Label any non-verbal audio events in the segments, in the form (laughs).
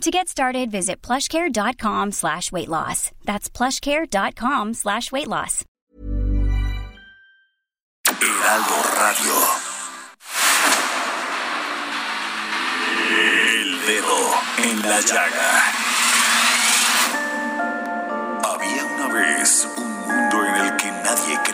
To get started, visit plushcare.com slash weight loss. That's plushcare.com slash weight loss. Heraldo Radio. El dedo en la llaga. Había una vez un mundo en el que nadie creía.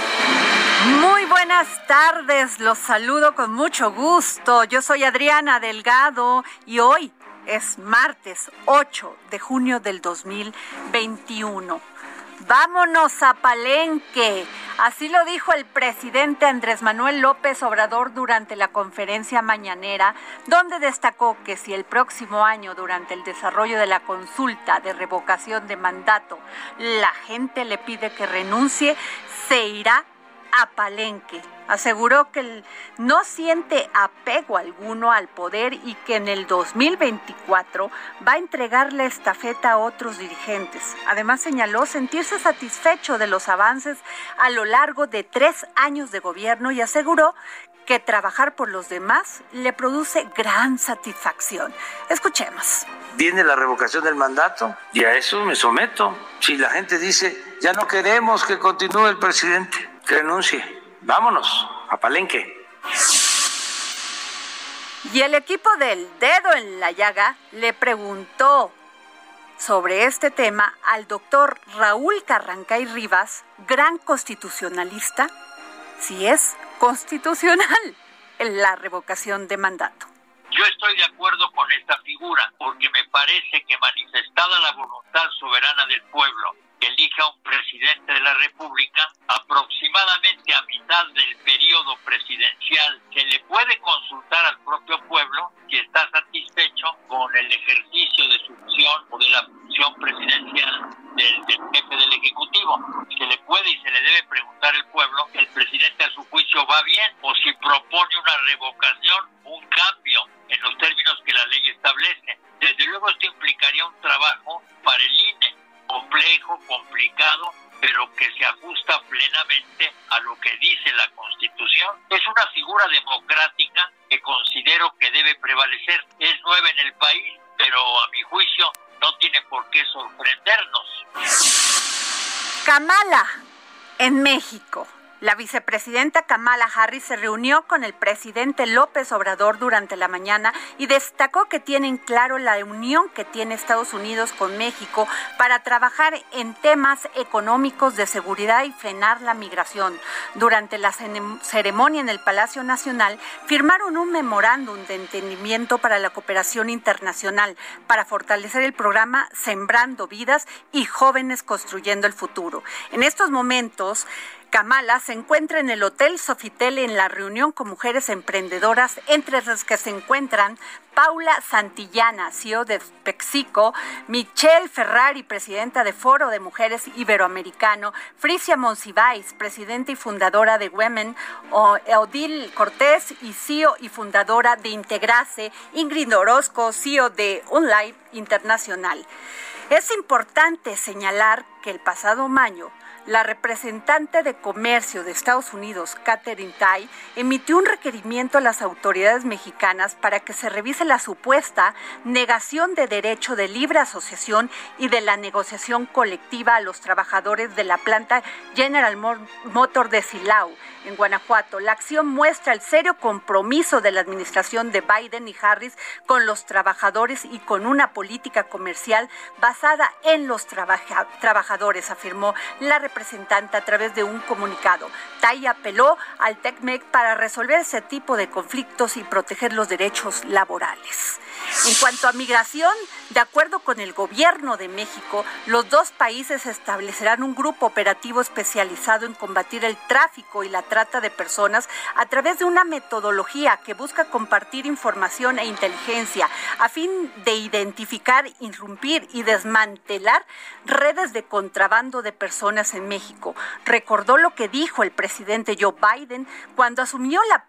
Muy buenas tardes, los saludo con mucho gusto. Yo soy Adriana Delgado y hoy es martes 8 de junio del 2021. Vámonos a Palenque. Así lo dijo el presidente Andrés Manuel López Obrador durante la conferencia mañanera, donde destacó que si el próximo año, durante el desarrollo de la consulta de revocación de mandato, la gente le pide que renuncie, se irá a Palenque. Aseguró que no siente apego alguno al poder y que en el 2024 va a entregar la estafeta a otros dirigentes. Además señaló sentirse satisfecho de los avances a lo largo de tres años de gobierno y aseguró que trabajar por los demás le produce gran satisfacción. Escuchemos. Viene la revocación del mandato y a eso me someto. Si la gente dice, ya no queremos que continúe el presidente, renuncie. Vámonos a Palenque. Y el equipo del dedo en la llaga le preguntó sobre este tema al doctor Raúl Carrancay Rivas, gran constitucionalista, si es constitucional en la revocación de mandato. Yo estoy de acuerdo con esta figura porque me parece que manifestada la voluntad soberana del pueblo que elija un presidente de la República, aproximadamente a mitad del periodo presidencial se le puede consultar al propio pueblo si está satisfecho con el ejercicio de su función o de la función presidencial del, del jefe del Ejecutivo. Se le puede y se le debe preguntar al pueblo que el presidente a su juicio va bien o si propone una revocación, un cambio en los términos que la ley establece. Desde luego esto implicaría un trabajo para el INE complejo, complicado, pero que se ajusta plenamente a lo que dice la Constitución. Es una figura democrática que considero que debe prevalecer. Es nueva en el país, pero a mi juicio no tiene por qué sorprendernos. Kamala, en México. La vicepresidenta Kamala Harris se reunió con el presidente López Obrador durante la mañana y destacó que tienen claro la unión que tiene Estados Unidos con México para trabajar en temas económicos de seguridad y frenar la migración. Durante la ceremonia en el Palacio Nacional firmaron un memorándum de entendimiento para la cooperación internacional para fortalecer el programa Sembrando Vidas y Jóvenes Construyendo el Futuro. En estos momentos, Kamala se encuentra en el Hotel Sofitel en la reunión con mujeres emprendedoras, entre las que se encuentran Paula Santillana, CEO de Pexico, Michelle Ferrari, presidenta de Foro de Mujeres Iberoamericano, Frisia Monsiváis, presidenta y fundadora de Women, Odil Cortés y CEO y fundadora de Integrase, Ingrid Orozco, CEO de Unlife Internacional. Es importante señalar que el pasado mayo la representante de comercio de Estados Unidos, Catherine Tai, emitió un requerimiento a las autoridades mexicanas para que se revise la supuesta negación de derecho de libre asociación y de la negociación colectiva a los trabajadores de la planta General Motor de Silao, en Guanajuato. La acción muestra el serio compromiso de la administración de Biden y Harris con los trabajadores y con una política comercial basada en los trabajadores, afirmó la representante a través de un comunicado. Tai apeló al TECMEC para resolver ese tipo de conflictos y proteger los derechos laborales. En cuanto a migración, de acuerdo con el gobierno de México, los dos países establecerán un grupo operativo especializado en combatir el tráfico y la trata de personas a través de una metodología que busca compartir información e inteligencia a fin de identificar, irrumpir y desmantelar redes de contrabando de personas en México. Recordó lo que dijo el presidente Joe Biden cuando asumió la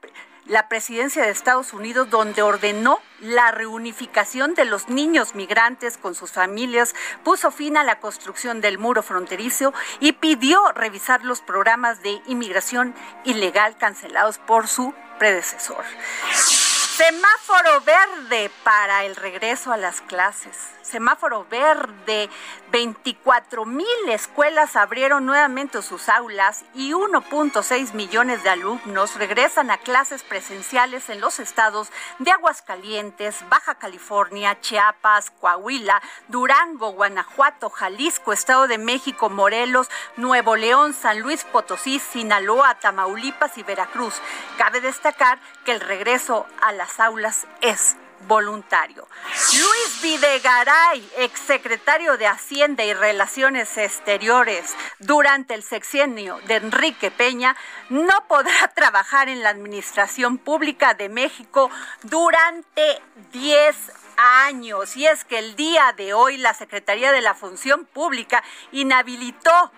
la presidencia de Estados Unidos, donde ordenó la reunificación de los niños migrantes con sus familias, puso fin a la construcción del muro fronterizo y pidió revisar los programas de inmigración ilegal cancelados por su predecesor. Semáforo verde para el regreso a las clases. Semáforo verde. 24 mil escuelas abrieron nuevamente sus aulas y 1.6 millones de alumnos regresan a clases presenciales en los estados de Aguascalientes, Baja California, Chiapas, Coahuila, Durango, Guanajuato, Jalisco, Estado de México, Morelos, Nuevo León, San Luis Potosí, Sinaloa, Tamaulipas y Veracruz. Cabe destacar que el regreso a las aulas es voluntario. Luis Videgaray, exsecretario de Hacienda y Relaciones Exteriores durante el sexenio de Enrique Peña, no podrá (laughs) trabajar en la Administración Pública de México durante 10 años. Y es que el día de hoy la Secretaría de la Función Pública inhabilitó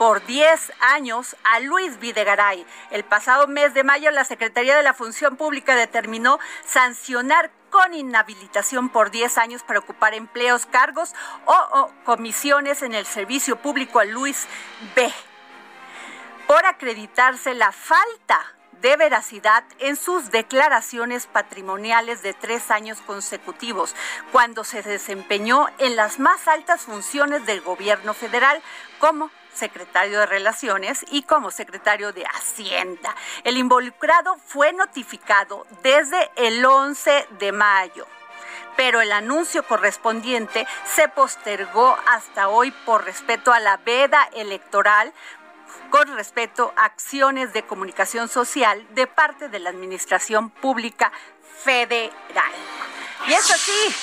por 10 años a Luis Videgaray. El pasado mes de mayo, la Secretaría de la Función Pública determinó sancionar con inhabilitación por 10 años para ocupar empleos, cargos o, comisiones en el servicio público a Luis B. Por acreditarse la falta de veracidad en sus declaraciones patrimoniales de tres años consecutivos, cuando se desempeñó en las más altas funciones del gobierno federal, como secretario de Relaciones y como secretario de Hacienda. El involucrado fue notificado desde el 11 de mayo pero el anuncio correspondiente se postergó hasta hoy por respeto a la veda electoral con respeto a acciones de comunicación social de parte de la Administración Pública Federal. Y eso sí,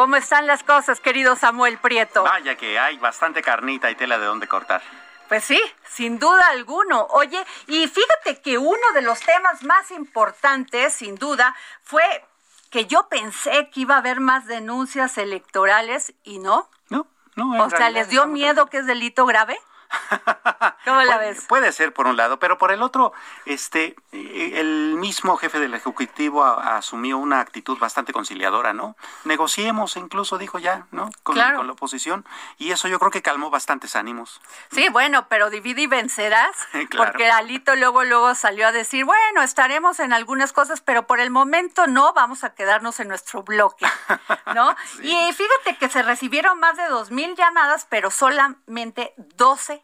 ¿Cómo están las cosas, querido Samuel Prieto? Vaya que hay bastante carnita y tela de dónde cortar. Pues sí, sin duda alguno. Oye, y fíjate que uno de los temas más importantes, sin duda, fue que yo pensé que iba a haber más denuncias electorales y no. No, no. O sea, ¿les dio miedo que es delito grave? (laughs) ¿Cómo la ves? Puede ser por un lado, pero por el otro, este, el mismo jefe del Ejecutivo asumió una actitud bastante conciliadora, ¿no? Negociemos, incluso dijo ya, ¿no? Con, con, la oposición, y eso yo creo que calmó bastantes ánimos. Sí, bueno, pero divide y vencerás, (laughs) porque Alito luego, luego salió a decir, bueno, estaremos en algunas cosas, pero por el momento no, vamos a quedarnos en nuestro bloque, (laughs) ¿no? Y fíjate que se recibieron más de dos mil llamadas, pero solamente 12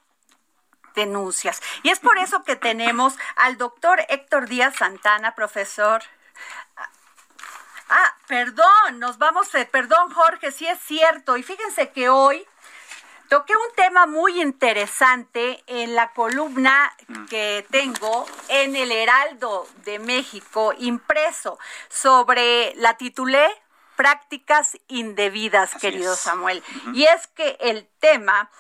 denuncias. Y es por eso que tenemos al doctor Héctor Díaz Santana, profesor. Ah, perdón, nos vamos, de, perdón Jorge, sí es cierto. Y fíjense que hoy toqué un tema muy interesante en la columna que tengo en el Heraldo de México impreso sobre la titulé prácticas indebidas, querido Samuel. Y es que el tema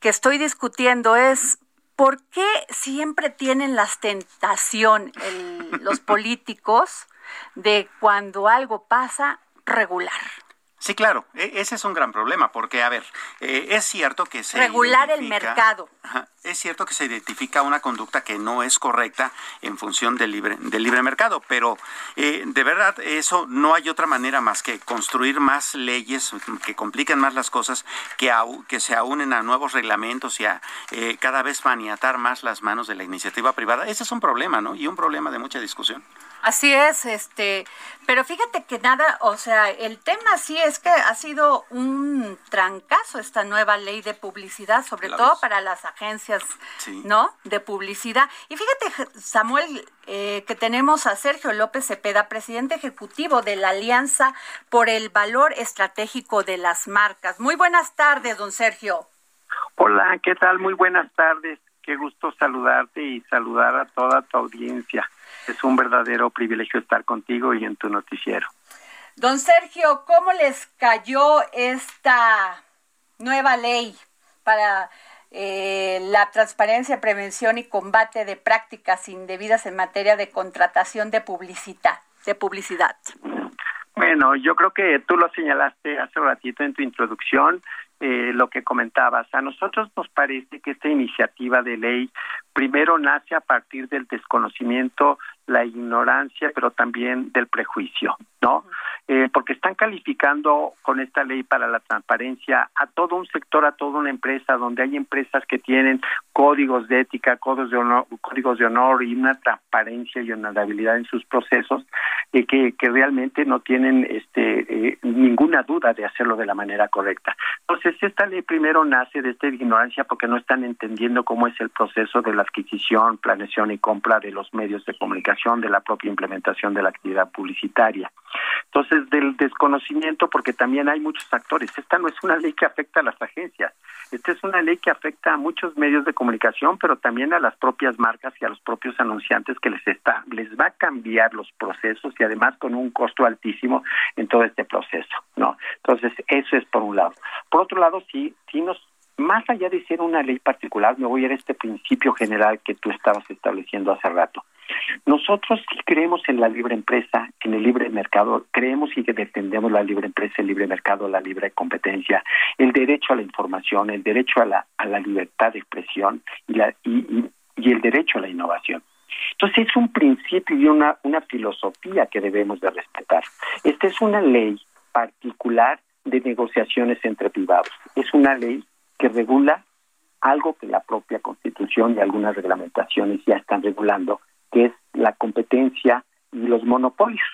que estoy discutiendo es por qué siempre tienen la tentación los (laughs) políticos de cuando algo pasa regular. Sí, claro, e, ese es un gran problema, porque, a ver, eh, es cierto que se... Regular el mercado. es cierto que se identifica una conducta que no es correcta en función del libre, del libre mercado, pero eh, de verdad eso no hay otra manera más que construir más leyes que compliquen más las cosas, que, que se aunen a nuevos reglamentos y a eh, cada vez maniatar más las manos de la iniciativa privada. Ese es un problema, ¿no? Y un problema de mucha discusión. Así es, este, pero fíjate que nada, o sea, el tema sí es que ha sido un trancazo esta nueva ley de publicidad, sobre todo para las agencias, ¿no? De publicidad. Y fíjate, Samuel, eh, que tenemos a Sergio López Cepeda, presidente ejecutivo de la Alianza por el Valor Estratégico de las Marcas. Muy buenas tardes, don Sergio. Hola, ¿qué tal? Muy buenas tardes. Qué gusto saludarte y saludar a toda tu audiencia. Es un verdadero privilegio estar contigo y en tu noticiero. Don Sergio, ¿cómo les cayó esta nueva ley para eh, la transparencia, prevención y combate de prácticas indebidas en materia de contratación de publicidad? De publicidad. Bueno, yo creo que tú lo señalaste hace un ratito en tu introducción. Eh, lo que comentabas. A nosotros nos parece que esta iniciativa de ley primero nace a partir del desconocimiento, la ignorancia, pero también del prejuicio, ¿no? Eh, porque están calificando con esta ley para la transparencia a todo un sector, a toda una empresa, donde hay empresas que tienen códigos de ética, códigos de honor, códigos de honor y una transparencia y honorabilidad en sus procesos, eh, que, que realmente no tienen este, eh, ninguna duda de hacerlo de la manera correcta. Entonces, esta ley primero nace de esta ignorancia porque no están entendiendo cómo es el proceso de la adquisición, planeación y compra de los medios de comunicación, de la propia implementación de la actividad publicitaria. Entonces, del desconocimiento, porque también hay muchos actores. Esta no es una ley que afecta a las agencias, esta es una ley que afecta a muchos medios de comunicación, pero también a las propias marcas y a los propios anunciantes que les está, les va a cambiar los procesos y además con un costo altísimo en todo este proceso, ¿no? Entonces, eso es por un lado. Por otro lado, sí, sí nos más allá de ser una ley particular, me voy a ir a este principio general que tú estabas estableciendo hace rato. Nosotros sí creemos en la libre empresa, en el libre mercado, creemos y defendemos la libre empresa, el libre mercado, la libre competencia, el derecho a la información, el derecho a la, a la libertad de expresión y, la, y, y el derecho a la innovación. Entonces es un principio y una, una filosofía que debemos de respetar. Esta es una ley particular de negociaciones entre privados. Es una ley que regula algo que la propia Constitución y algunas reglamentaciones ya están regulando, que es la competencia y los monopolios.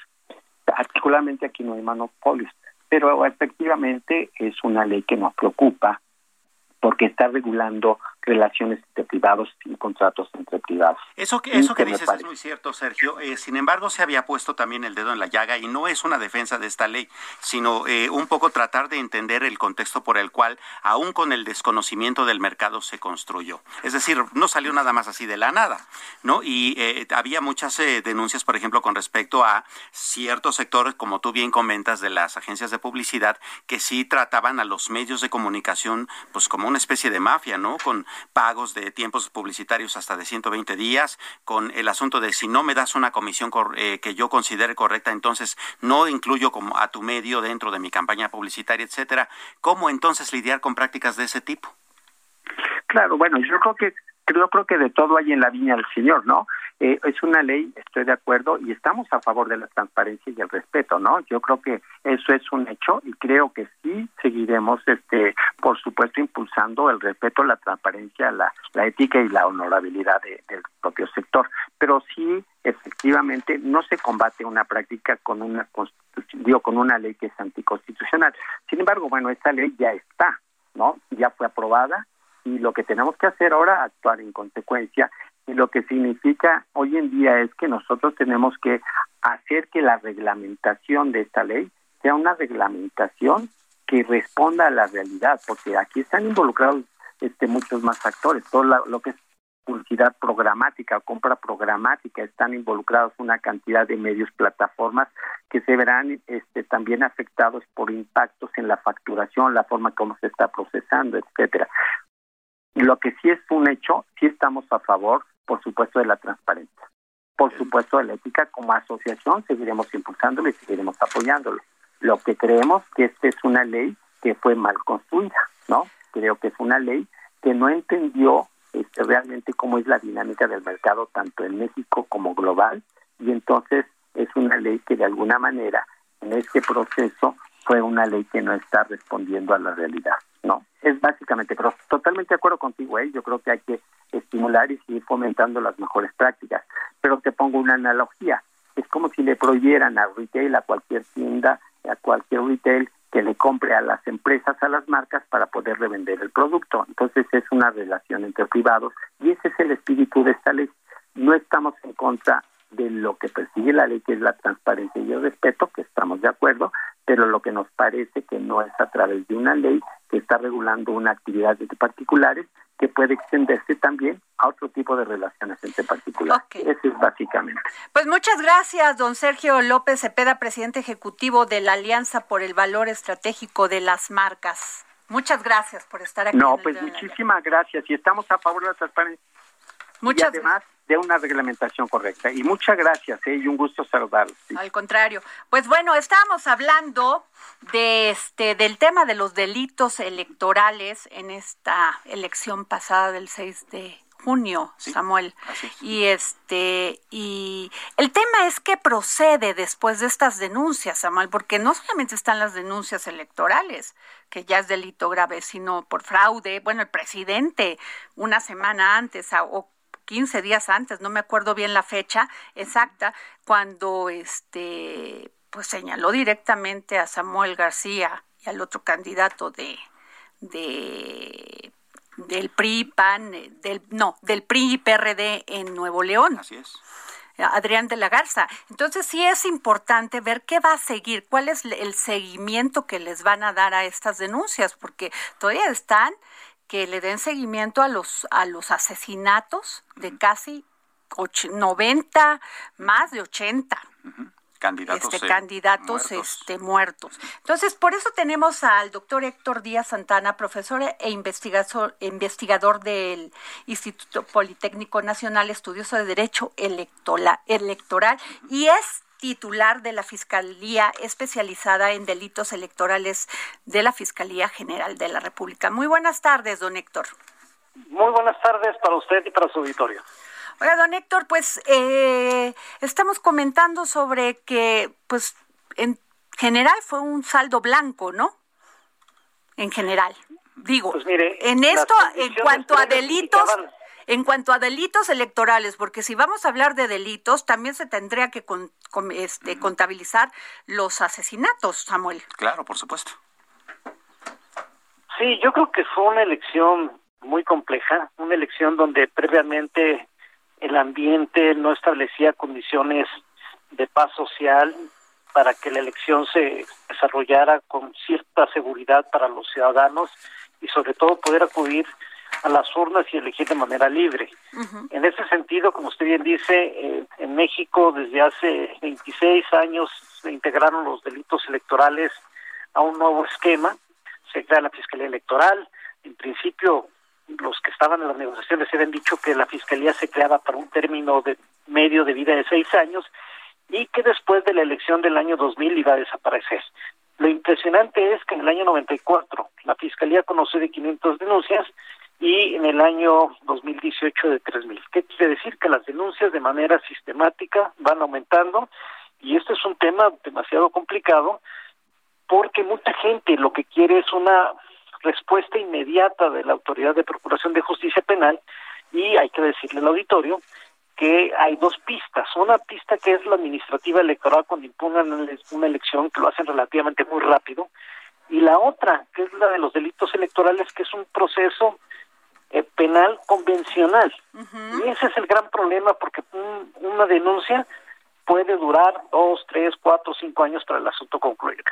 Particularmente aquí no hay monopolios, pero efectivamente es una ley que nos preocupa porque está regulando relaciones entre privados y contratos entre privados. Eso que, eso que dices es muy cierto, Sergio. Eh, sin embargo, se había puesto también el dedo en la llaga y no es una defensa de esta ley, sino eh, un poco tratar de entender el contexto por el cual, aún con el desconocimiento del mercado, se construyó. Es decir, no salió nada más así de la nada, ¿no? Y eh, había muchas denuncias, por ejemplo, con respecto a ciertos sectores, como tú bien comentas, de las agencias de publicidad, que sí trataban a los medios de comunicación, pues como una especie de mafia, ¿no? Con pagos de tiempos publicitarios hasta de 120 días, con el asunto de si no me das una comisión eh, que yo considere correcta, entonces no incluyo como a tu medio dentro de mi campaña publicitaria, etcétera. ¿Cómo entonces lidiar con prácticas de ese tipo? Claro, bueno, yo creo que yo creo que de todo hay en la viña del Señor, ¿no? Eh, es una ley, estoy de acuerdo, y estamos a favor de la transparencia y el respeto, ¿no? Yo creo que eso es un hecho y creo que sí seguiremos, este, por supuesto, impulsando el respeto, la transparencia, la, ética y la honorabilidad del propio sector. Pero sí, efectivamente, no se combate una práctica con una digo, con una ley que es anticonstitucional. Sin embargo, bueno, esta ley ya está, ¿no? Ya fue aprobada y lo que tenemos que hacer ahora actuar en consecuencia y lo que significa hoy en día es que nosotros tenemos que hacer que la reglamentación de esta ley sea una reglamentación que responda a la realidad, porque aquí están involucrados este muchos más actores, todo lo que es publicidad programática, compra programática, están involucrados una cantidad de medios, plataformas que se verán este, también afectados por impactos en la facturación, la forma como se está procesando, etcétera. Lo que sí es un hecho, sí estamos a favor, por supuesto, de la transparencia. Por supuesto, de la ética, como asociación seguiremos impulsándolo y seguiremos apoyándolo. Lo que creemos que esta es una ley que fue mal construida, ¿no? Creo que es una ley que no entendió este, realmente cómo es la dinámica del mercado tanto en México como global y entonces es una ley que de alguna manera en este proceso fue una ley que no está respondiendo a la realidad. No, es básicamente, pero totalmente de acuerdo contigo, ¿eh? yo creo que hay que estimular y seguir fomentando las mejores prácticas. Pero te pongo una analogía, es como si le prohibieran a retail, a cualquier tienda, a cualquier retail que le compre a las empresas, a las marcas para poder revender el producto. Entonces es una relación entre privados y ese es el espíritu de esta ley. No estamos en contra de lo que persigue la ley, que es la transparencia y el respeto, que estamos de acuerdo, pero lo que nos parece que no es a través de una ley, que está regulando una actividad de particulares que puede extenderse también a otro tipo de relaciones entre particulares. Eso es básicamente. Pues muchas gracias, don Sergio López Cepeda, presidente ejecutivo de la Alianza por el Valor Estratégico de las Marcas. Muchas gracias por estar aquí. No, pues muchísimas gracias y estamos a favor de la transparencia. Muchas además de una reglamentación correcta. Y muchas gracias ¿eh? y un gusto saludarlos. Al contrario. Pues bueno, estábamos hablando de este del tema de los delitos electorales en esta elección pasada del 6 de junio, Samuel. Y este y el tema es que procede después de estas denuncias, Samuel, porque no solamente están las denuncias electorales, que ya es delito grave, sino por fraude. Bueno, el presidente una semana antes o 15 días antes, no me acuerdo bien la fecha exacta, cuando este pues señaló directamente a Samuel García y al otro candidato de de del PRI PAN del no, del PRI y PRD en Nuevo León. Así es. Adrián de la Garza. Entonces sí es importante ver qué va a seguir, cuál es el seguimiento que les van a dar a estas denuncias, porque todavía están que le den seguimiento a los, a los asesinatos de casi 90, más de 80. Candidatos, este, candidatos muertos. Este, muertos. Entonces, por eso tenemos al doctor Héctor Díaz Santana, profesor e investigador, investigador del Instituto Politécnico Nacional, estudioso de Derecho Electoral, electoral y es titular de la Fiscalía especializada en delitos electorales de la Fiscalía General de la República. Muy buenas tardes, don Héctor. Muy buenas tardes para usted y para su auditorio. Hola, don Héctor, pues eh, estamos comentando sobre que, pues, en general fue un saldo blanco, ¿no? En general. Digo, pues mire, en esto, en cuanto a delitos, en cuanto a delitos electorales, porque si vamos a hablar de delitos, también se tendría que este, contabilizar los asesinatos, Samuel. Claro, por supuesto. Sí, yo creo que fue una elección muy compleja, una elección donde previamente el ambiente no establecía condiciones de paz social para que la elección se desarrollara con cierta seguridad para los ciudadanos y sobre todo poder acudir a las urnas y elegir de manera libre. En ese sentido, como usted bien dice, eh, en México desde hace 26 años se integraron los delitos electorales a un nuevo esquema, se crea la Fiscalía Electoral, en principio los que estaban en las negociaciones habían dicho que la Fiscalía se creaba para un término de medio de vida de seis años y que después de la elección del año 2000 iba a desaparecer. Lo impresionante es que en el año 94 la Fiscalía conoció de 500 denuncias y en el año 2018 de 3.000. ¿Qué quiere decir? Que las denuncias de manera sistemática van aumentando y este es un tema demasiado complicado porque mucha gente lo que quiere es una respuesta inmediata de la Autoridad de Procuración de Justicia Penal y hay que decirle al auditorio que hay dos pistas. Una pista que es la administrativa electoral cuando impongan una elección, que lo hacen relativamente muy rápido, y la otra, que es la de los delitos electorales, que es un proceso eh, penal convencional. Y ese es el gran problema porque una denuncia puede durar dos, tres, cuatro, cinco años para el asunto concluir.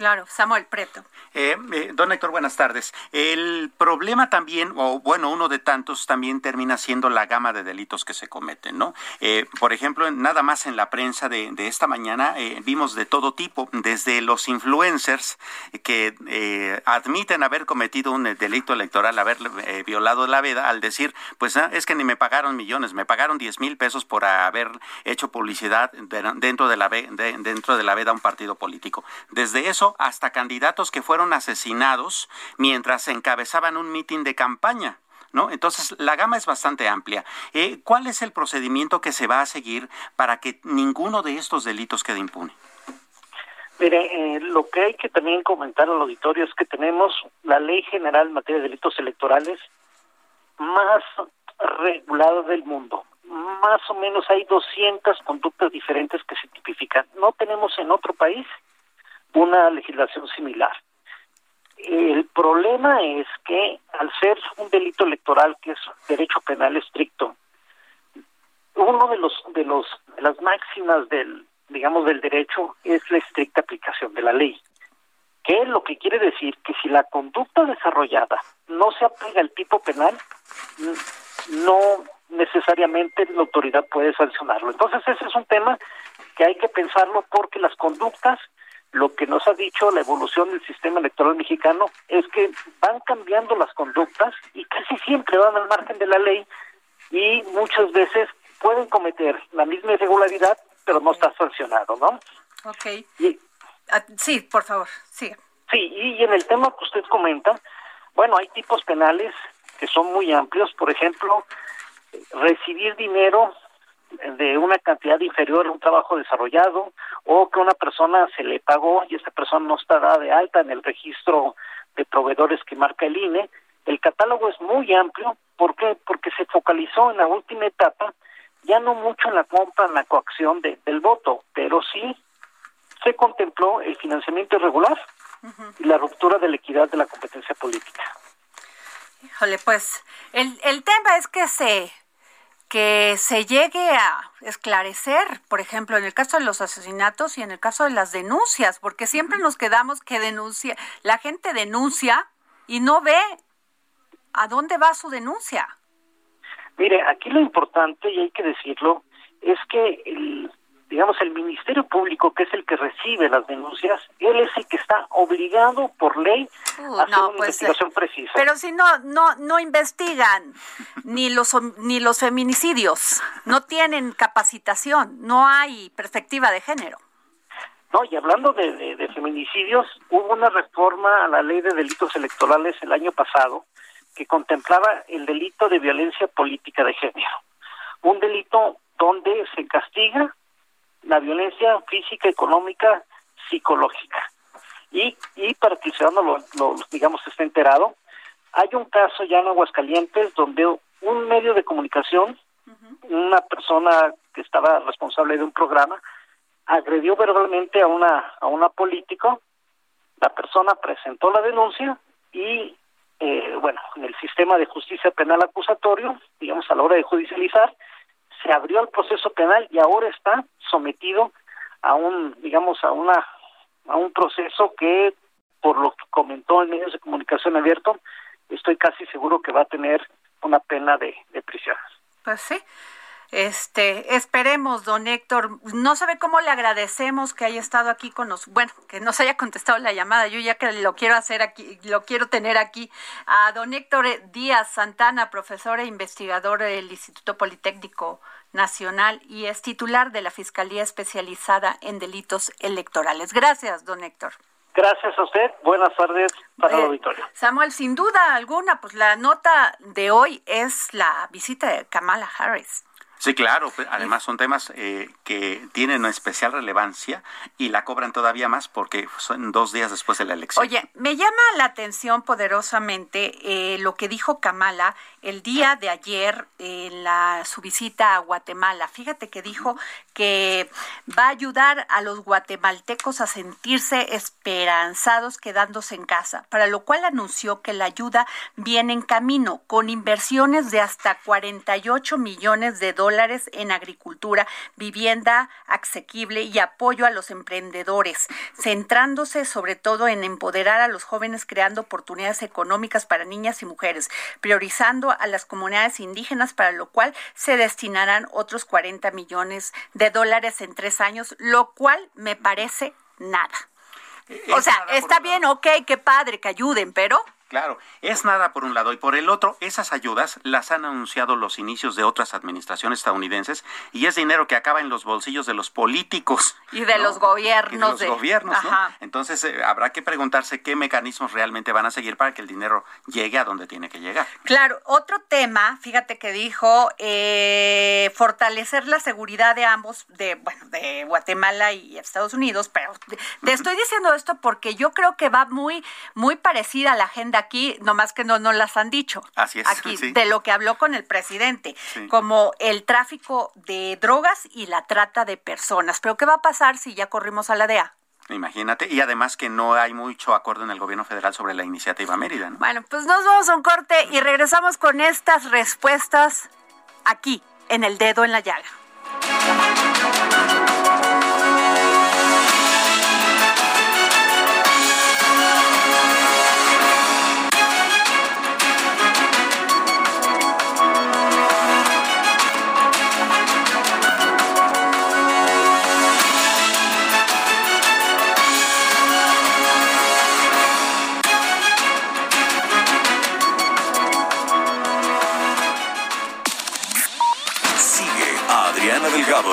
Claro, Samuel Preto. Eh, eh, don Héctor, buenas tardes. El problema también, o bueno, uno de tantos también termina siendo la gama de delitos que se cometen, ¿no? Eh, por ejemplo, nada más en la prensa de, esta mañana vimos de todo tipo, desde los influencers que admiten haber cometido un delito electoral, haber violado la veda, al decir, pues ah, es que ni me pagaron millones, me pagaron 10 mil pesos por haber hecho publicidad dentro de la, dentro de la veda a un partido político. Desde eso hasta candidatos que fueron asesinados mientras encabezaban un mitin de campaña. ¿No? Entonces, la gama es bastante amplia. Eh, ¿Cuál es el procedimiento que se va a seguir para que ninguno de estos delitos quede impune? Mire, eh, lo que hay que también comentar al auditorio es que tenemos la Ley General en materia de delitos electorales más regulada del mundo. Más o menos hay 200 conductas diferentes que se tipifican. No tenemos en otro país una legislación similar. El problema es que al ser un delito electoral que es derecho penal estricto, uno de los de los las máximas del digamos del derecho es la estricta aplicación de la ley. que lo que quiere decir que si la conducta desarrollada no se apega al tipo penal, no necesariamente la autoridad puede sancionarlo. Entonces ese es un tema que hay que pensarlo porque las conductas, lo que nos ha dicho la evolución del sistema electoral mexicano es que van cambiando las conductas y casi siempre van al margen de la ley y muchas veces pueden cometer la misma irregularidad pero no está sancionado, ¿no? Ok. Ah, sí, por favor, sí. Sí, y en el tema que usted comenta, bueno, hay tipos penales que son muy amplios, por ejemplo, recibir dinero de una cantidad inferior a un trabajo desarrollado o que una persona se le pagó y esta persona no está de alta en el registro de proveedores que marca el INE. El catálogo es muy amplio, ¿por qué? Porque se focalizó en la última etapa ya no mucho en la compra, en la coacción del voto, pero sí se contempló el financiamiento irregular y la ruptura de la equidad de la competencia política. Híjole, pues el, el tema es que se que se llegue a esclarecer, por ejemplo, en el caso de los asesinatos y en el caso de las denuncias, porque siempre nos quedamos que denuncia, la gente denuncia y no ve a dónde va su denuncia. Mire, aquí lo importante, y hay que decirlo, es que el, digamos, el Ministerio Público, que es el que recibe las denuncias, él es el que está obligado por ley a hacer una pues, investigación precisa. Pero si no, no, no investigan ni los ni los feminicidios, no tienen capacitación, no hay perspectiva de género. No, y hablando de, de feminicidios, hubo una reforma a la ley de delitos electorales el año pasado que contemplaba el delito de violencia política de género. Un delito donde se castiga la violencia física, económica, psicológica. Y, y para que el ciudadano lo, digamos, esté enterado, hay un caso ya en Aguascalientes donde un medio de comunicación, una persona que estaba responsable de un programa, agredió verbalmente a una a una político, la persona presentó la denuncia y eh, bueno, en el sistema de justicia penal acusatorio, digamos a la hora de judicializar, se abrió el proceso penal y ahora está sometido a un, digamos, a una, a un proceso que, por lo que comentó en medios de comunicación abierto, estoy casi seguro que va a tener una pena de, de prisión. Pues sí. Este, esperemos, don Héctor, no sabe cómo le agradecemos que haya estado aquí con nosotros, bueno, que nos haya contestado la llamada, yo ya que lo quiero hacer aquí, lo quiero tener aquí, a don Héctor Díaz Santana, profesor e investigador del Instituto Politécnico Nacional y es titular de la Fiscalía Especializada en Delitos Electorales. Gracias, don Héctor. Gracias a usted. Buenas tardes para el eh, auditorio. Samuel, sin duda alguna, pues la nota de hoy es la visita de Kamala Harris. Sí, claro. Pues, además son temas eh, que tienen una especial relevancia y la cobran todavía más porque son dos días después de la elección. Oye, me llama la atención poderosamente eh, lo que dijo Kamala el día de ayer en la, su visita a Guatemala. Fíjate que dijo que va a ayudar a los guatemaltecos a sentirse esperanzados quedándose en casa, para lo cual anunció que la ayuda viene en camino con inversiones de hasta 48 millones de dólares en agricultura, vivienda asequible y apoyo a los emprendedores, centrándose sobre todo en empoderar a los jóvenes creando oportunidades económicas para niñas y mujeres, priorizando a las comunidades indígenas, para lo cual se destinarán otros 40 millones de dólares en tres años, lo cual me parece nada. o sea, está bien, ok, qué padre que ayuden, pero Claro, es nada por un lado y por el otro, esas ayudas las han anunciado los inicios de otras administraciones estadounidenses y es dinero que acaba en los bolsillos de los políticos. Y de los gobiernos. Y de los gobiernos, ¿no? Entonces eh, habrá que preguntarse qué mecanismos realmente van a seguir para que el dinero llegue a donde tiene que llegar. Claro, otro tema, fíjate que dijo, eh, fortalecer la seguridad de ambos, de, bueno, de Guatemala y Estados Unidos, pero te estoy diciendo esto porque yo creo que va muy, muy parecida a la agenda aquí, nomás que no nos las han dicho. Así es. Aquí, de lo que habló con el presidente, como el tráfico de drogas y la trata de personas. Pero ¿qué va a pasar si ya corrimos a la DEA? Imagínate, y además que no hay mucho acuerdo en el gobierno federal sobre la iniciativa Mérida. ¿no? Bueno, pues nos vamos a un corte y regresamos con estas respuestas aquí, en el dedo en la llaga.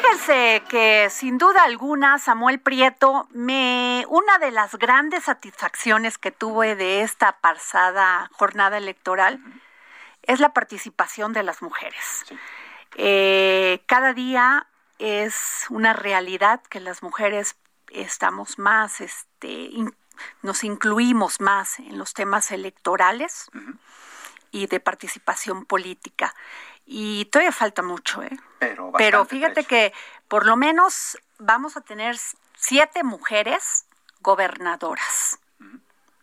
Fíjense que sin duda alguna Samuel Prieto, me una de las grandes satisfacciones que tuve de esta pasada jornada electoral es la participación de las mujeres. Eh, cada día es una realidad que las mujeres estamos más, este, nos incluimos más en los temas electorales y de participación política. Y todavía falta mucho, ¿eh? Pero, Pero fíjate que por lo menos vamos a tener siete mujeres gobernadoras.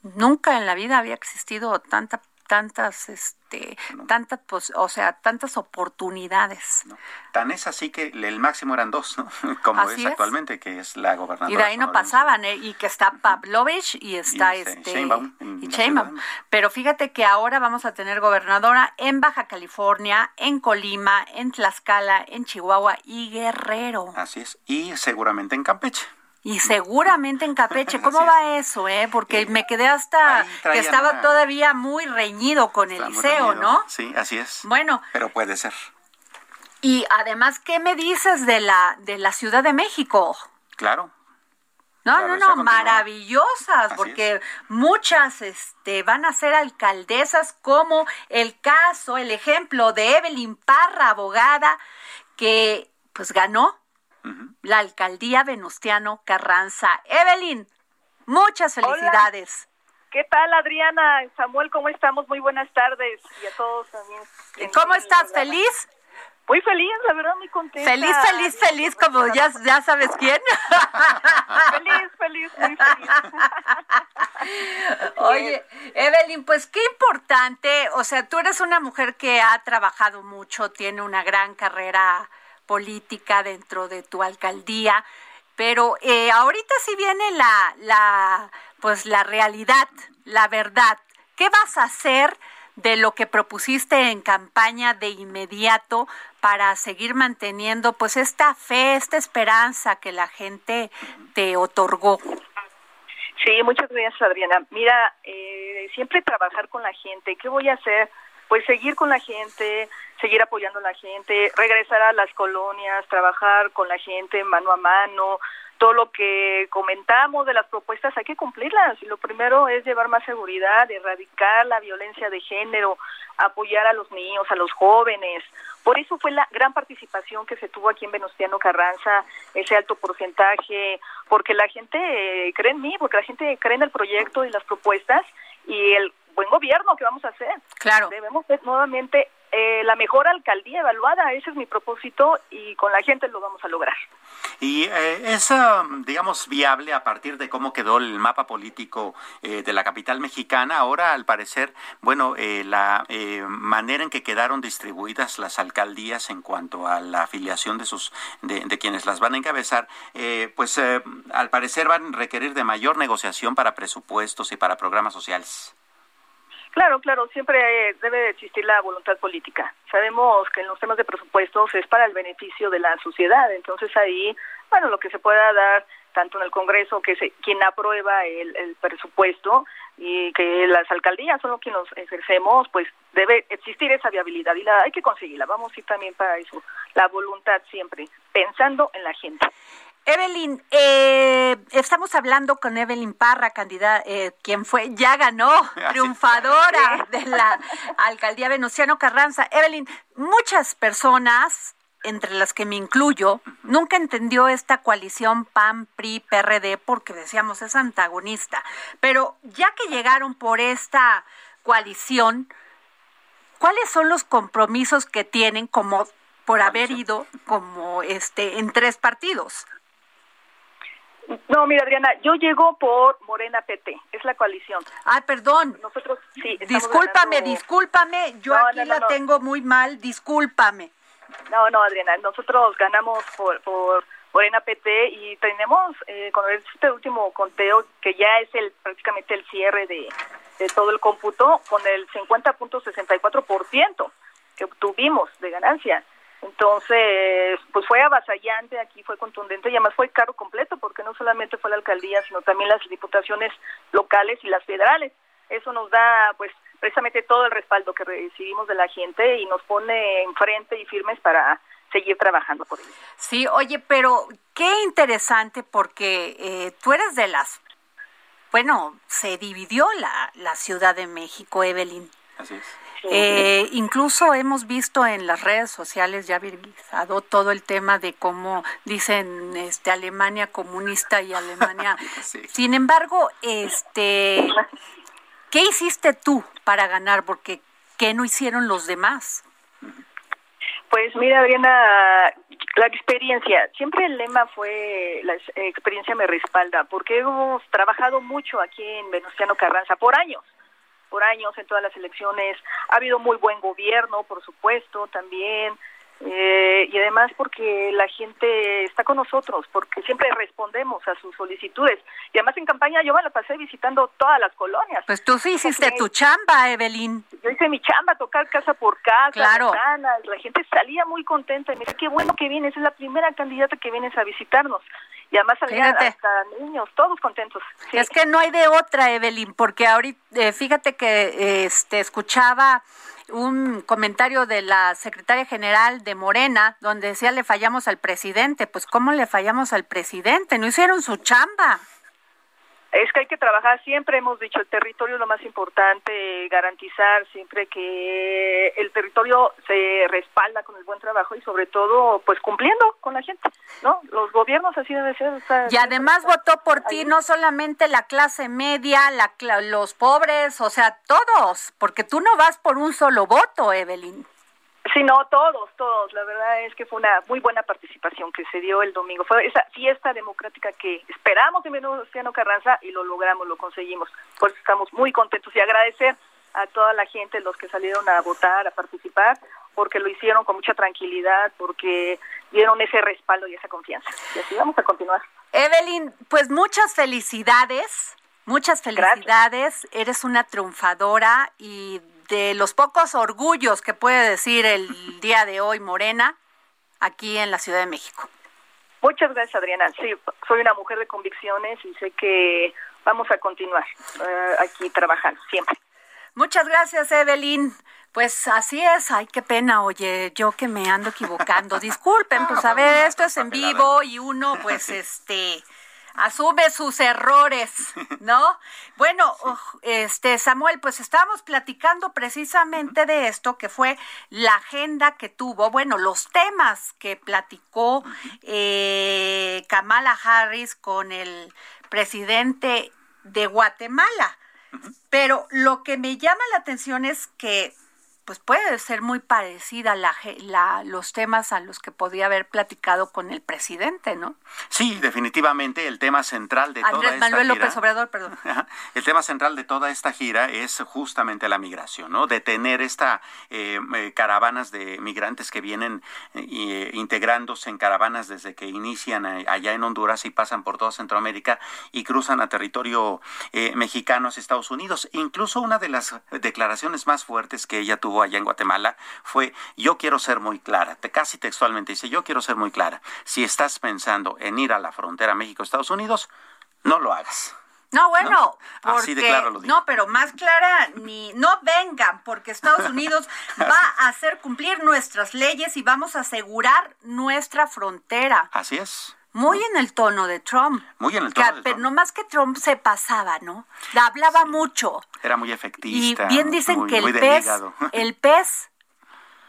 Nunca en la vida había existido tanta tantas este tantas pues, o sea tantas oportunidades. Tan es así que el máximo eran dos no (laughs) como es, actualmente que es la gobernadora y de ahí no pasaban ¿eh? y que está Pavlovich y está este y Sheinbaum. pero fíjate que ahora vamos a tener gobernadora en Baja California en Colima en Tlaxcala en Chihuahua y Guerrero. Así es. Y seguramente en Campeche y seguramente en Capeche, ¿cómo va eso, eh? Porque me quedé hasta que estaba todavía muy reñido con el liceo, ¿no? Sí, así es. Bueno. Pero puede ser. Y además, ¿qué me dices de la, de la Ciudad de México? Claro. No, no, no, maravillosas, porque muchas este, van a ser alcaldesas, como el caso, el ejemplo de Evelyn Parra, abogada, que pues ganó la alcaldía Venustiano Carranza. Evelyn, muchas felicidades. ¿Qué tal, Adriana? Samuel, ¿cómo estamos? Muy buenas tardes. Y a todos también. ¿Cómo estás? ¿Feliz? Muy feliz, la verdad, muy contenta. Feliz, feliz, feliz, como ya, ya sabes quién. feliz, feliz, muy feliz. (laughs) Oye, Evelyn, pues qué importante, o sea, tú eres una mujer que ha trabajado mucho, tiene una gran carrera política dentro de tu alcaldía, pero eh, ahorita sí viene la, la, pues la realidad, la verdad. ¿Qué vas a hacer de lo que propusiste en campaña de inmediato para seguir manteniendo pues esta fe, esta esperanza que la gente te otorgó? Sí, muchas gracias Adriana. Mira, eh, siempre trabajar con la gente. ¿Qué voy a hacer? Pues seguir con la gente, seguir apoyando a la gente, regresar a las colonias, trabajar con la gente mano a mano, todo lo que comentamos de las propuestas hay que cumplirlas. Y lo primero es llevar más seguridad, erradicar la violencia de género, apoyar a los niños, a los jóvenes. Por eso fue la gran participación que se tuvo aquí en Venustiano Carranza, ese alto porcentaje, porque la gente cree en mí, porque la gente cree en el proyecto y las propuestas y el buen gobierno que vamos a hacer. Claro. Debemos ser nuevamente eh, la mejor alcaldía evaluada, ese es mi propósito y con la gente lo vamos a lograr. Y eh, es, um, digamos, viable a partir de cómo quedó el mapa político eh, de la capital mexicana. Ahora, al parecer, bueno, la manera en que quedaron distribuidas las alcaldías en cuanto a la afiliación de sus de, de quienes las van a encabezar, pues al parecer van a requerir de mayor negociación para presupuestos y para programas sociales. Claro, claro, siempre debe existir la voluntad política. Sabemos que en los temas de presupuestos es para el beneficio de la sociedad, entonces ahí, bueno, lo que se pueda dar tanto en el Congreso, que es quien aprueba el, el presupuesto, y que las alcaldías son los que nos ejercemos, pues debe existir esa viabilidad y la hay que conseguirla. Vamos a ir también para eso, la voluntad siempre, pensando en la gente. Evelyn, eh, estamos hablando con Evelyn Parra, candidata, eh, quien fue, ya ganó, (laughs) triunfadora de la alcaldía Venustiano Carranza. Evelyn, muchas personas, entre las que me incluyo, nunca entendió esta coalición PAN, PRI, PRD, porque decíamos es antagonista. Pero ya que llegaron por esta coalición, ¿cuáles son los compromisos que tienen como por haber ido como este en tres partidos? No, mira, Adriana, yo llego por Morena PT, es la coalición. Ah, perdón. Nosotros, sí. Discúlpame, discúlpame, yo aquí la tengo muy mal, discúlpame. No, no, Adriana, nosotros ganamos por, por Morena PT y tenemos, eh, con este último conteo, que ya es el prácticamente el cierre de, de todo el cómputo, con el 50.64% que obtuvimos de ganancia. Entonces, pues fue avasallante, aquí fue contundente y además fue carro completo porque no solamente fue la alcaldía, sino también las diputaciones locales y las federales. Eso nos da pues precisamente todo el respaldo que recibimos de la gente y nos pone enfrente y firmes para seguir trabajando por ello. Sí, oye, pero qué interesante porque eh, tú eres de las, bueno, se dividió la, la Ciudad de México, Evelyn. Así es. Eh, incluso hemos visto en las redes sociales ya viralizado todo el tema de cómo dicen este Alemania comunista y Alemania. (laughs) Sin embargo, este ¿qué hiciste tú para ganar? Porque ¿qué no hicieron los demás? Pues mira, Adriana, la experiencia, siempre el lema fue la experiencia me respalda, porque hemos trabajado mucho aquí en Venustiano Carranza por años por años en todas las elecciones. Ha habido muy buen gobierno, por supuesto, también. Eh, y además porque la gente está con nosotros, porque siempre respondemos a sus solicitudes. Y además en campaña yo me la pasé visitando todas las colonias. Pues tú sí hiciste tu chamba, Evelyn. Yo hice mi chamba, tocar casa por casa, claro. la gente salía muy contenta y me qué bueno que vienes, es la primera candidata que vienes a visitarnos y además salían hasta niños, todos contentos. Es que no hay de otra, Evelyn, porque ahorita, eh, fíjate que este escuchaba un comentario de la secretaria general de Morena, donde decía le fallamos al presidente. Pues, ¿cómo le fallamos al presidente? No hicieron su chamba. Es que hay que trabajar, siempre hemos dicho, el territorio es lo más importante, garantizar siempre que el territorio se respalda con el buen trabajo y sobre todo, pues cumpliendo con la gente, ¿no? Los gobiernos así debe ser. y además votó por ti no solamente la clase media, la, los pobres, o sea, todos, porque tú no vas por un solo voto, Evelyn. Sí, no, todos, todos. La verdad es que fue una muy buena participación que se dio el domingo. Fue esa fiesta democrática que esperamos en Venustiano Carranza y lo logramos, lo conseguimos. Por eso estamos muy contentos y agradecer a toda la gente, los que salieron a votar, a participar, porque lo hicieron con mucha tranquilidad, porque dieron ese respaldo y esa confianza. Y así vamos a continuar. Evelyn, pues muchas felicidades. Muchas felicidades, eres una triunfadora y de los pocos orgullos que puede decir el día de hoy Morena aquí en la Ciudad de México. Muchas gracias, Adriana. Sí, soy una mujer de convicciones y sé que vamos a continuar eh, aquí trabajando siempre. Muchas gracias, Evelyn. Pues así es, ay, qué pena, oye, yo que me ando equivocando. Disculpen, pues a ver, esto es en vivo y uno, pues, este, asume sus errores, ¿no? (laughs) Bueno, este Samuel, pues estábamos platicando precisamente de esto, que fue la agenda que tuvo, bueno, los temas que platicó eh, Kamala Harris con el presidente de Guatemala. Pero lo que me llama la atención es que pues puede ser muy parecida la, la, los temas a los que podía haber platicado con el presidente, ¿no? Sí, definitivamente el tema central de toda esta Manuel López Obrador, perdón. (laughs) El tema central de toda esta gira es justamente la migración, ¿no? Detener esta eh, eh, caravanas de migrantes que vienen eh, integrándose en caravanas desde que inician allá en Honduras y pasan por toda Centroamérica y cruzan a territorio mexicano, Estados Unidos. Incluso una de las declaraciones más fuertes que ella tuvo tuvo allá en Guatemala fue, yo quiero ser muy clara, te, casi textualmente dice, yo quiero ser muy clara, si estás pensando en ir a la frontera México-Estados Unidos, no lo hagas. No, bueno, porque no, pero más clara ni no vengan, porque Estados Unidos (laughs) va a hacer cumplir nuestras leyes y vamos a asegurar nuestra frontera. Así es. Muy en el tono de Trump. Muy en el tono de Trump. No más que Trump se pasaba, ¿no? Hablaba mucho. Era muy efectivista. Y bien dicen que el pez, (laughs) el pez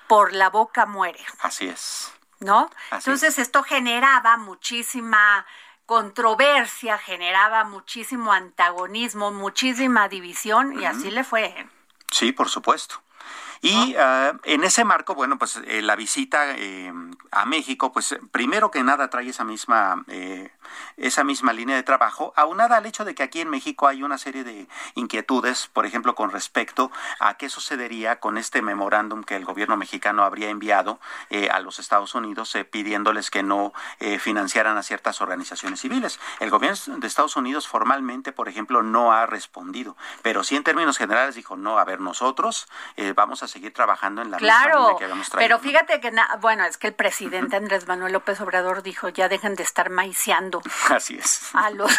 por la boca muere. Así es. ¿No? Entonces esto generaba muchísima controversia, generaba muchísimo antagonismo, muchísima división y así le fue. Sí, por supuesto. Y ah, en ese marco, bueno, pues eh, la visita eh, a México, pues primero que nada trae esa misma, eh, esa misma línea de trabajo, aunada al hecho de que aquí en México hay una serie de inquietudes, por ejemplo, con respecto a qué sucedería con este memorándum que el gobierno mexicano habría enviado a los Estados Unidos pidiéndoles que no financiaran a ciertas organizaciones civiles. El gobierno de Estados Unidos formalmente, por ejemplo, no ha respondido, pero sí en términos generales dijo, no, a ver, nosotros vamos a seguir trabajando en la claro, que habíamos traído. Pero fíjate que, bueno, es que el presidente Andrés Manuel López Obrador dijo, ya dejen de estar maiciando. (laughs) Así es. A, los,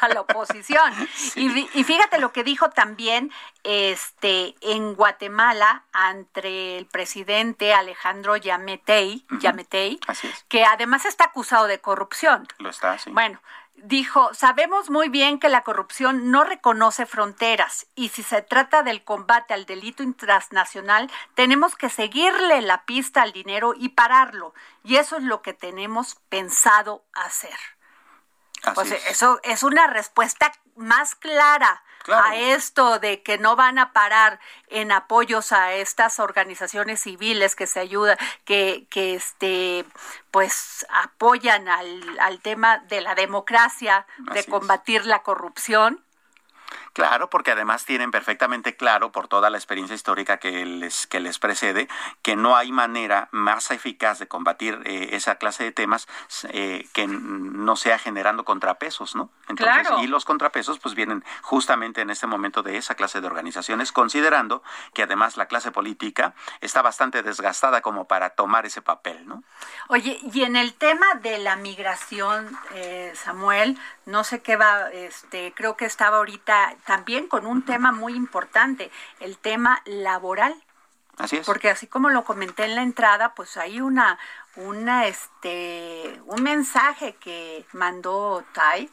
a la oposición. (laughs) Y, y, fíjate lo que dijo también este en Guatemala ante el presidente Alejandro Yametei, Yametei que además está acusado de corrupción. Lo está, sí. Bueno, dijo, sabemos muy bien que la corrupción no reconoce fronteras y si se trata del combate al delito transnacional, tenemos que seguirle la pista al dinero y pararlo. Y eso es lo que tenemos pensado hacer. pues eso es una respuesta más clara a esto de que no van a parar en apoyos a estas organizaciones civiles que se ayudan, que, que este, pues apoyan al, al tema de la democracia, de combatir la corrupción Claro, porque además tienen perfectamente claro por toda la experiencia histórica que les, que les precede que no hay manera más eficaz de combatir eh, esa clase de temas eh, que no sea generando contrapesos, ¿no? Entonces, Y los contrapesos pues vienen justamente en este momento de esa clase de organizaciones, considerando que además la clase política está bastante desgastada como para tomar ese papel, ¿no? Oye, y en el tema de la migración, eh, Samuel, no sé qué va, este, creo que estaba ahorita también con un tema muy importante, el tema laboral. Así es. Porque así como lo comenté en la entrada, pues hay una, una, este, un mensaje que mandó Tai,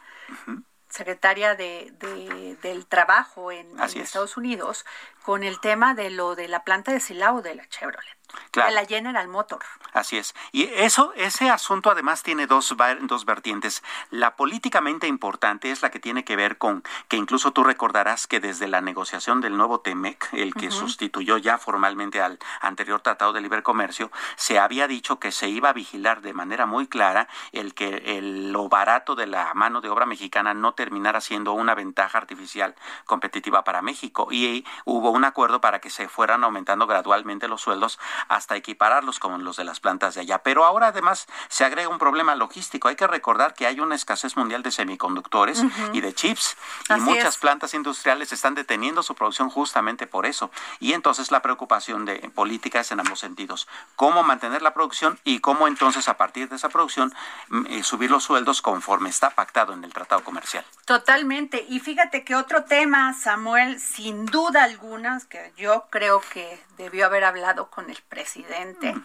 secretaria de, del trabajo en, Estados Unidos, con el tema de lo de la planta de Silao de la Chevrolet. De la General Motor. Así es. Y eso, ese asunto además tiene dos, dos vertientes. La políticamente importante es la que tiene que ver con que incluso tú recordarás que desde la negociación del nuevo TEMEC, el que sustituyó ya formalmente al anterior Tratado de Libre Comercio, se había dicho que se iba a vigilar de manera muy clara el que el, lo barato de la mano de obra mexicana no terminara siendo una ventaja artificial competitiva para México. Y hubo un acuerdo para que se fueran aumentando gradualmente los sueldos hasta equipararlos con los de las plantas de allá. Pero ahora además se agrega un problema logístico. Hay que recordar que hay una escasez mundial de semiconductores y de chips y muchas plantas industriales están deteniendo su producción justamente por eso. Y entonces la preocupación de política es en ambos sentidos. Cómo mantener la producción y cómo entonces a partir de esa producción mm, eh, subir los sueldos conforme está pactado en el tratado comercial. Totalmente. Y fíjate que otro tema, Samuel, sin duda alguna, que yo creo que debió haber hablado con el presidente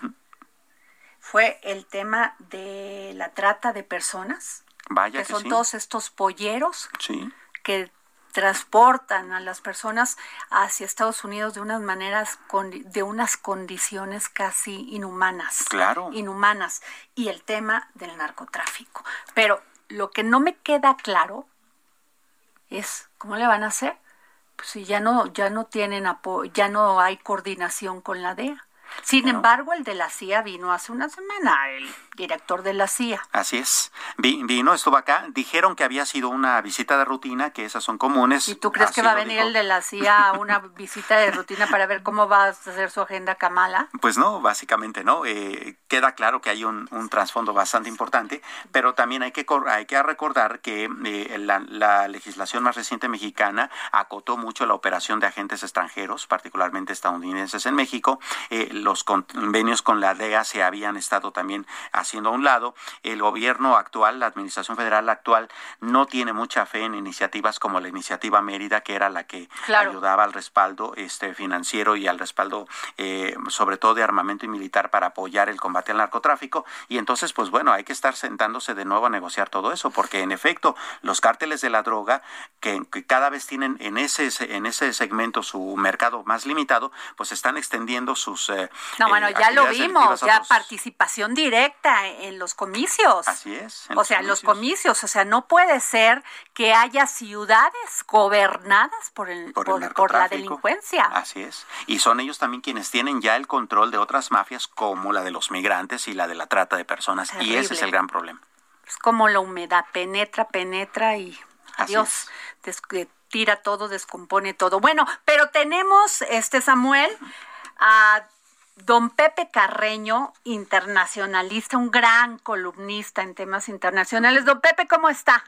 fue el tema de la trata de personas. Vaya que, son todos estos polleros sí. que transportan a las personas hacia Estados Unidos de unas maneras, de unas condiciones casi inhumanas. Claro. Inhumanas. Y el tema del narcotráfico. Pero lo que no me queda claro es cómo le van a hacer pues si ya no ya no tienen apoyo, ya no hay coordinación con la DEA. Sin embargo, el de la CIA vino hace una semana, el director de la CIA. Así es. vino, estuvo acá. Dijeron que había sido una visita de rutina, que esas son comunes. ¿Y tú crees que va a venir el de la CIA a una (laughs) visita de rutina para ver cómo va a hacer su agenda Kamala? Pues no, básicamente no. Eh, queda claro que hay un, trasfondo bastante importante, pero también hay que, hay que recordar que eh, la, legislación más reciente mexicana acotó mucho la operación de agentes extranjeros, particularmente estadounidenses en México. Eh, los convenios con la DEA se habían estado también haciendo a un lado. El gobierno actual, la administración federal actual, no tiene mucha fe en iniciativas como la iniciativa Mérida, que era la que ayudaba al respaldo este, financiero y al respaldo, eh, sobre todo de armamento y militar, para apoyar el combate al narcotráfico. Y entonces, pues bueno, hay que estar sentándose de nuevo a negociar todo eso, porque en efecto, los cárteles de la droga, que, cada vez tienen en ese, en ese segmento su mercado más limitado, pues están extendiendo sus... Eh, no, bueno, eh, ya lo vimos, ya participación directa en los comicios. Así es. O sea, los comicios, o sea, no puede ser que haya ciudades gobernadas por, el, por, la delincuencia. Así es. Y son ellos también quienes tienen ya el control de otras mafias como la de los migrantes y la de la trata de personas. Y ese es el gran problema. Es como la humedad, penetra, penetra y Dios tira todo, descompone todo. Bueno, pero tenemos, este Samuel, a don Pepe Carreño, internacionalista, un gran columnista en temas internacionales. Don Pepe, ¿cómo está?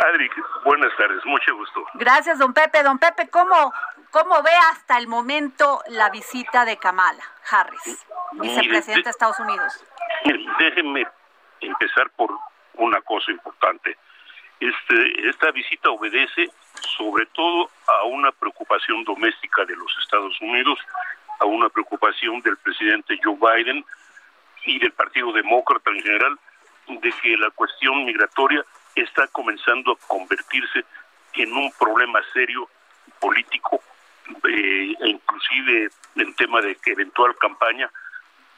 Adri, buenas tardes, mucho gusto. Gracias, don Pepe. Don Pepe, ¿cómo, cómo ve hasta el momento la visita de Kamala Harris, vicepresidenta de Estados Unidos? Déjenme empezar por una cosa importante. Este, esta visita obedece sobre todo a una preocupación doméstica de los Estados Unidos, a una preocupación del presidente Joe Biden y del Partido Demócrata en general, de que la cuestión migratoria está comenzando a convertirse en un problema serio político eh, e inclusive en tema de eventual campaña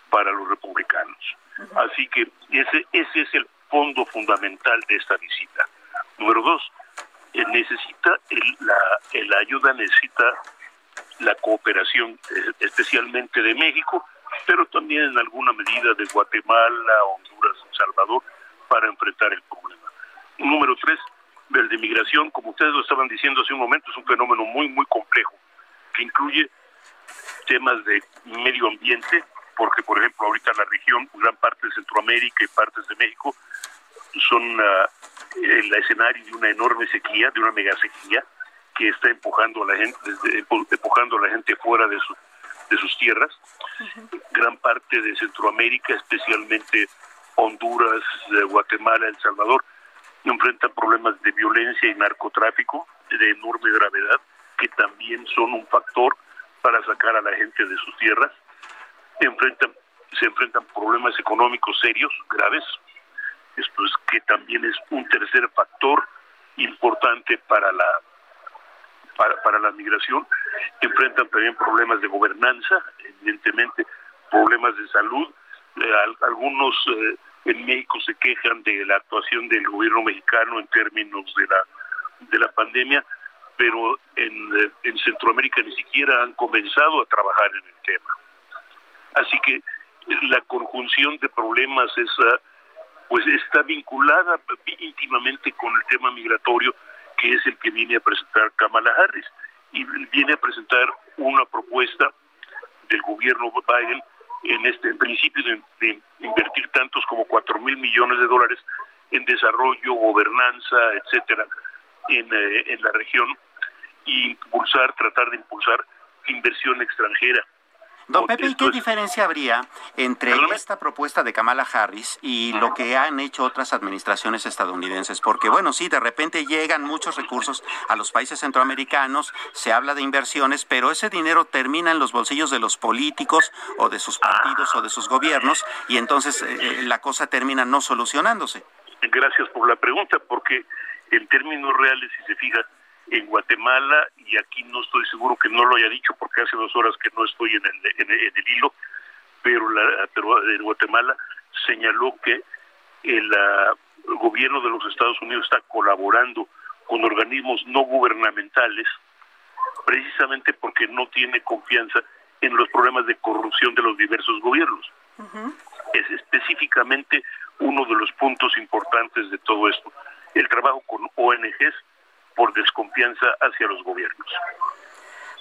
para los republicanos. Así que ese, ese es el fondo fundamental de esta visita. Número dos, eh, necesita la, la ayuda, necesita la cooperación, eh, especialmente de México, pero también en alguna medida de Guatemala, Honduras, El Salvador, para enfrentar el problema. Número tres, el de migración, como ustedes lo estaban diciendo hace un momento, es un fenómeno muy, muy complejo, que incluye temas de medio ambiente, porque, por ejemplo, ahorita la región, gran parte de Centroamérica y partes de México, son uh, el escenario de una enorme sequía, de una mega sequía, que está empujando a la gente, empujando a la gente fuera de, de sus tierras. Gran parte de Centroamérica, especialmente Honduras, Guatemala, El Salvador, enfrentan problemas de violencia y narcotráfico de enorme gravedad, que también son un factor para sacar a la gente de sus tierras. Enfrentan, se enfrentan problemas económicos serios, graves, esto es que también es un tercer factor importante para la para, la migración, enfrentan también problemas de gobernanza, evidentemente problemas de salud, eh, algunos eh, en México se quejan de la actuación del gobierno mexicano en términos de la de la pandemia, pero en, eh, en Centroamérica ni siquiera han comenzado a trabajar en el tema. Así que la conjunción de problemas es pues está vinculada íntimamente con el tema migratorio, que es el que viene a presentar Kamala Harris. Y viene a presentar una propuesta del gobierno Biden en este principio de, invertir tantos como cuatro mil millones de dólares en desarrollo, gobernanza, etcétera, en, eh, en la región y impulsar, tratar de impulsar inversión extranjera Don Pepe, ¿y qué diferencia habría entre esta propuesta de Kamala Harris y lo que han hecho otras administraciones estadounidenses? Porque, bueno, sí, de repente llegan muchos recursos a los países centroamericanos, se habla de inversiones, pero ese dinero termina en los bolsillos de los políticos o de sus partidos o de sus gobiernos y entonces eh, eh, la cosa termina no solucionándose. Gracias por la pregunta, porque en términos reales, si se fija, en Guatemala, y aquí no estoy seguro que no lo haya dicho porque hace dos horas que no estoy en el, en el, hilo, pero, la, pero en Guatemala señaló que el, gobierno de los Estados Unidos está colaborando con organismos no gubernamentales precisamente porque no tiene confianza en los problemas de corrupción de los diversos gobiernos. Es específicamente uno de los puntos importantes de todo esto, el trabajo con ONGs por desconfianza hacia los gobiernos.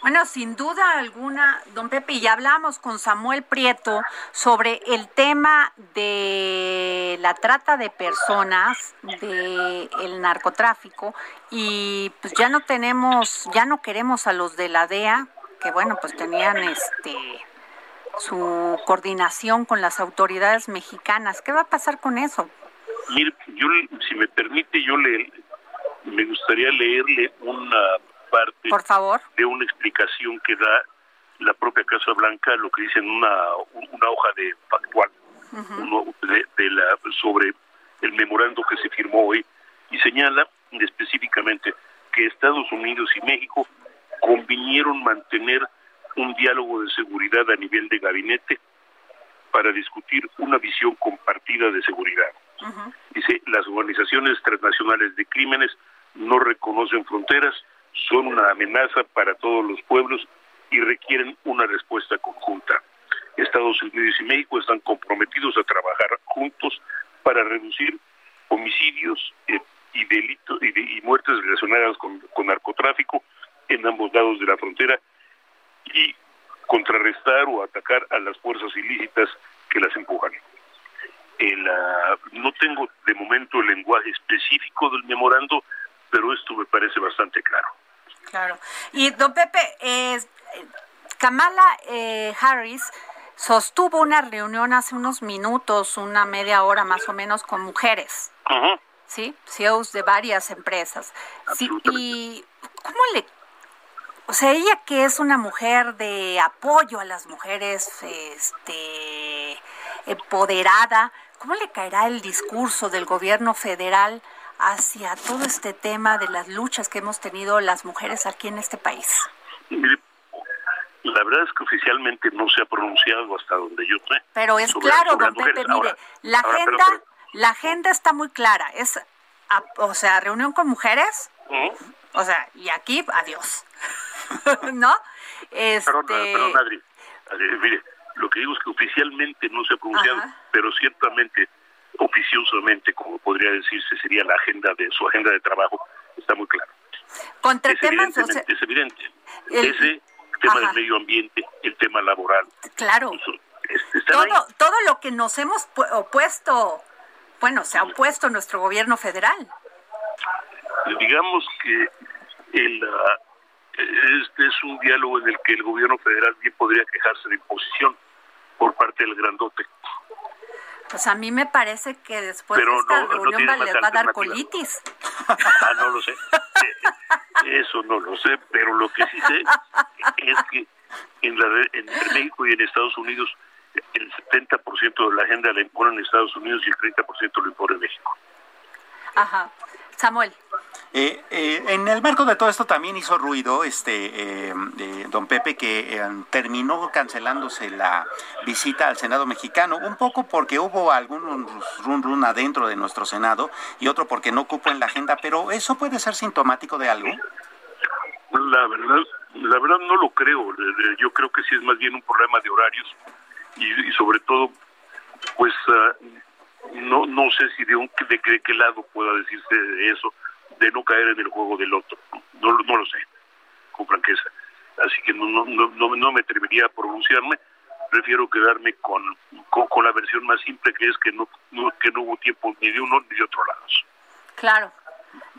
Bueno, sin duda alguna, don Pepe, y ya hablamos con Samuel Prieto sobre el tema de la trata de personas, de el narcotráfico, y pues ya no tenemos, ya no queremos a los de la DEA, que bueno, pues tenían este su coordinación con las autoridades mexicanas. ¿Qué va a pasar con eso? Mire, yo, si me permite, yo le, gustaría leerle una parte Por favor. de una explicación que da la propia Casa Blanca, lo que dice en una, una hoja de factual de, la, sobre el memorando que se firmó hoy y señala específicamente que Estados Unidos y México convinieron mantener un diálogo de seguridad a nivel de gabinete para discutir una visión compartida de seguridad. Dice, las organizaciones transnacionales de crímenes no reconocen fronteras son una amenaza para todos los pueblos y requieren una respuesta conjunta. Estados Unidos y México están comprometidos a trabajar juntos para reducir homicidios eh, y delitos y, muertes relacionadas con, narcotráfico en ambos lados de la frontera y contrarrestar o atacar a las fuerzas ilícitas que las empujan. no tengo de momento el lenguaje específico del memorando, pero esto me parece bastante claro. Claro. Y don Pepe, eh, Kamala eh, Harris sostuvo una reunión hace unos minutos, una media hora más o menos, con mujeres. ¿Sí? CEOs de varias empresas. Sí, y ¿cómo le o sea, ella que es una mujer de apoyo a las mujeres, este, empoderada, ¿cómo le caerá el discurso del gobierno federal hacia todo este tema de las luchas que hemos tenido las mujeres aquí en este país? la verdad es que oficialmente no se ha pronunciado hasta donde yo sé. Pero es claro, don Pepe, mire, la agenda, la agenda está muy clara. Es, o sea, reunión con mujeres. O sea, y aquí, adiós. (laughs) ¿No? Este... Perdón, perdón, Adri. Mire, lo que digo es que oficialmente no se ha pronunciado, pero ciertamente oficiosamente, como podría decirse, sería la agenda de su agenda de trabajo, está muy claro. Contra es, temas, es evidente. Ese tema del medio ambiente, el tema laboral. Claro. todo, todo lo que nos hemos opuesto, bueno, se ha opuesto nuestro gobierno federal. Digamos que el, ah, este es un diálogo en el que el gobierno federal bien podría quejarse de imposición por parte del grandote. Pues a mí me parece que después de esta reunión les va a dar colitis. (laughs) ah, no lo sé. Eso no lo sé, pero lo que sí sé es que en, la, en México y en Estados Unidos el 70% de la agenda la imponen Estados Unidos y el 30% lo impone México. Ajá. Samuel. Eh, eh, en el marco de todo esto también hizo ruido este eh, don Pepe que terminó cancelándose la visita al Senado mexicano, un poco porque hubo algún run run adentro de nuestro Senado y otro porque no cupo en la agenda, pero eso puede ser sintomático de algo. La verdad, la verdad no lo creo. Yo creo que sí es más bien un problema de horarios y, sobre todo, pues ah, no no sé si de un de, de qué lado pueda decirse eso de no caer en el juego del otro. No, no lo sé, con franqueza. Así que no, no, no, no me atrevería a pronunciarme. Prefiero quedarme con, con, la versión más simple, que es que no, que no hubo tiempo ni de uno ni de otro lado. Claro.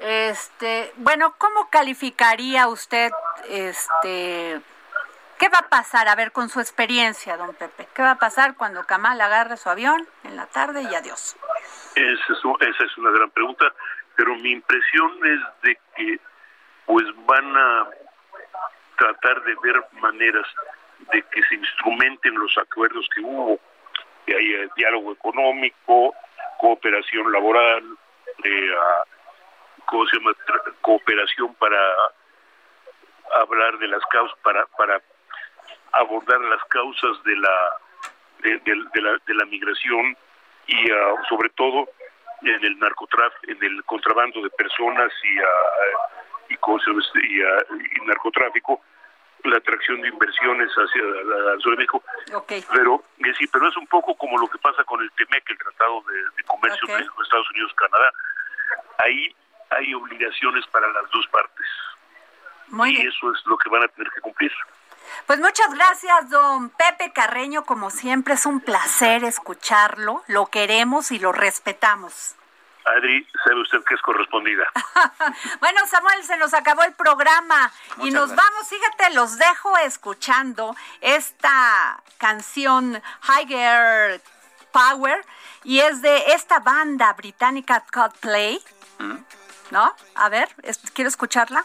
Este, bueno, ¿cómo calificaría usted este ¿Qué va a pasar? A ver, con su experiencia, don Pepe, ¿qué va a pasar cuando Kamal agarre su avión en la tarde y adiós? Esa es, esa es una gran pregunta pero mi impresión es de que pues van a tratar de ver maneras de que se instrumenten los acuerdos que hubo, que haya diálogo económico, cooperación laboral, eh, ¿cómo se llama? cooperación para hablar de las causas, para, para abordar las causas de la de, la, de la migración y ah, sobre todo en el narcotráfico, en el contrabando de personas y, uh, y, cosas, y, y, narcotráfico la atracción de inversiones hacia el sur de México. Pero, sí, pero es un poco como lo que pasa con el TEMEC, el Tratado de, Comercio de México, Estados Unidos, Canadá. Ahí hay obligaciones para las dos partes. y eso es lo que van a tener que cumplir. Pues muchas gracias, don Pepe Carreño. Como siempre, es un placer escucharlo. Lo queremos y lo respetamos. Adri, sabe usted que es correspondida. (laughs) bueno, Samuel, se nos acabó el programa y nos vamos, fíjate, los dejo escuchando esta canción Higher Power y es de esta banda británica Coldplay. ¿Mm? ¿No? A ver, quiero escucharla.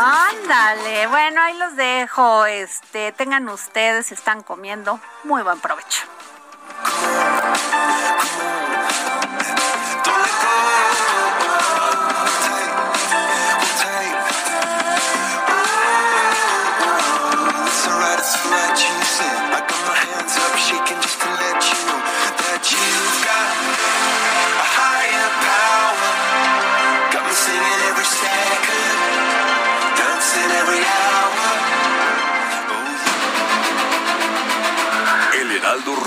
Ándale, bueno, ahí los dejo. Este, tengan ustedes, están comiendo, muy buen provecho.